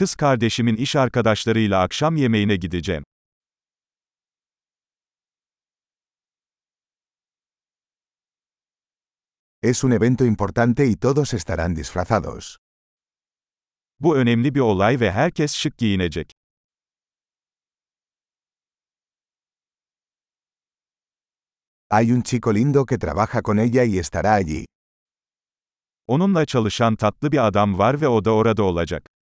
Kız kardeşimin iş arkadaşlarıyla akşam yemeğine gideceğim. Es un evento importante y todos estarán disfrazados. Bu önemli bir olay ve herkes şık giyinecek. Hay un chico lindo que trabaja con ella y estará allí. Onunla çalışan tatlı bir adam var ve o da orada olacak.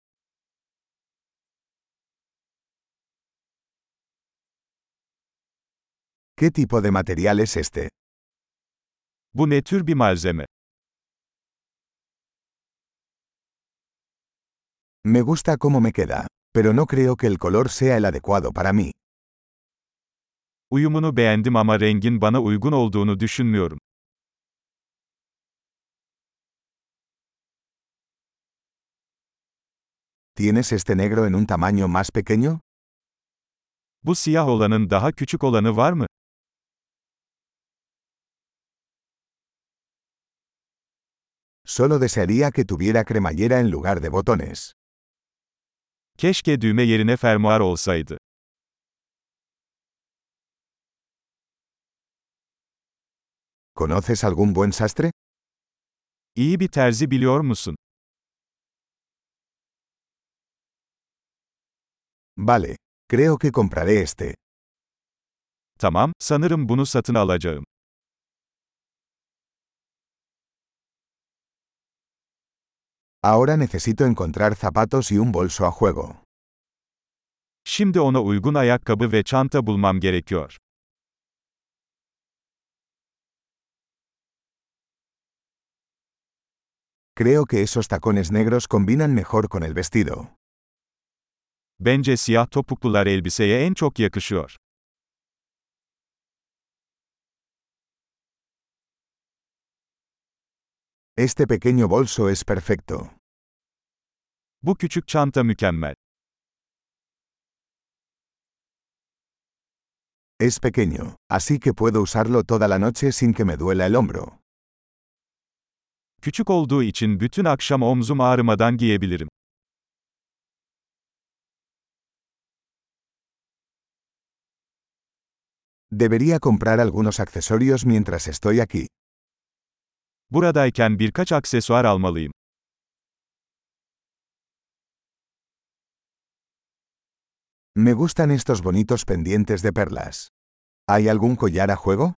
¿Qué tipo de material es este? Bu ne tür bir malzeme? Me gusta cómo me queda, pero no creo que el color sea el adecuado para mí. Uyumunu beğendim ama rengin bana uygun olduğunu düşünmüyorum. ¿Tienes este negro en un tamaño más pequeño? Bu siyah olanın daha küçük olanı var mı? Solo desearía que tuviera cremallera en lugar de botones. Keşke düğme yerine fermuar olsaydı. ¿Conoces algún buen sastre? İyi bir terzi biliyor musun? Vale, creo que compraré este. Tamam, sanırım bunu satın alacağım. Ahora necesito encontrar zapatos y un bolso a juego. Şimdi ona uygun ayakkabı ve çanta bulmam gerekiyor. Creo que esos tacones negros combinan mejor con el vestido. Bence siyah topuklular elbiseye en çok yakışıyor. Este pequeño bolso es perfecto. Bu küçük çanta mükemmel. Es pequeño, así que puedo usarlo toda la noche sin que me duela el hombro. Küçük olduğu için bütün akşam omzum ağrımadan giyebilirim. Debería comprar algunos accesorios mientras estoy aquí. Buradayken birkaç aksesuar almalıyım. Me gustan estos bonitos pendientes de perlas. ¿Hay algún collar a juego?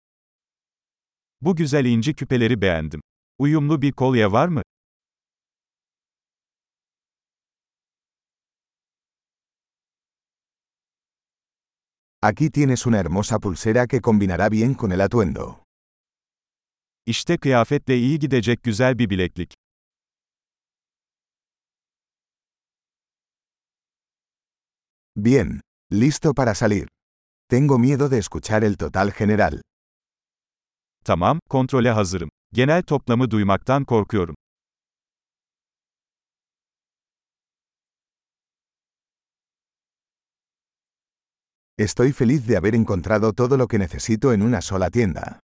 Bu güzel inci küpeleri beğendim. Uyumlu bir kolye var mı? Aquí tienes una hermosa pulsera que combinará bien con el atuendo. İşte kıyafetle iyi gidecek güzel bir bileklik. Bien, listo para salir. Tengo miedo de escuchar el total general. Tamam, kontrole hazırım. Genel toplamı duymaktan korkuyorum. Estoy feliz de haber encontrado todo lo que necesito en una sola tienda.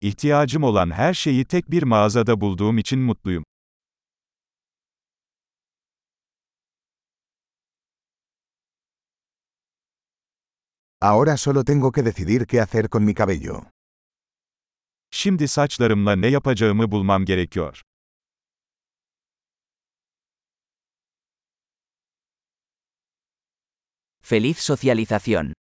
İhtiyacım olan her şeyi tek bir mağazada bulduğum için mutluyum. Ahora solo tengo que decidir qué hacer con mi cabello. Şimdi saçlarımla ne yapacağımı bulmam gerekiyor. Feliz socialización.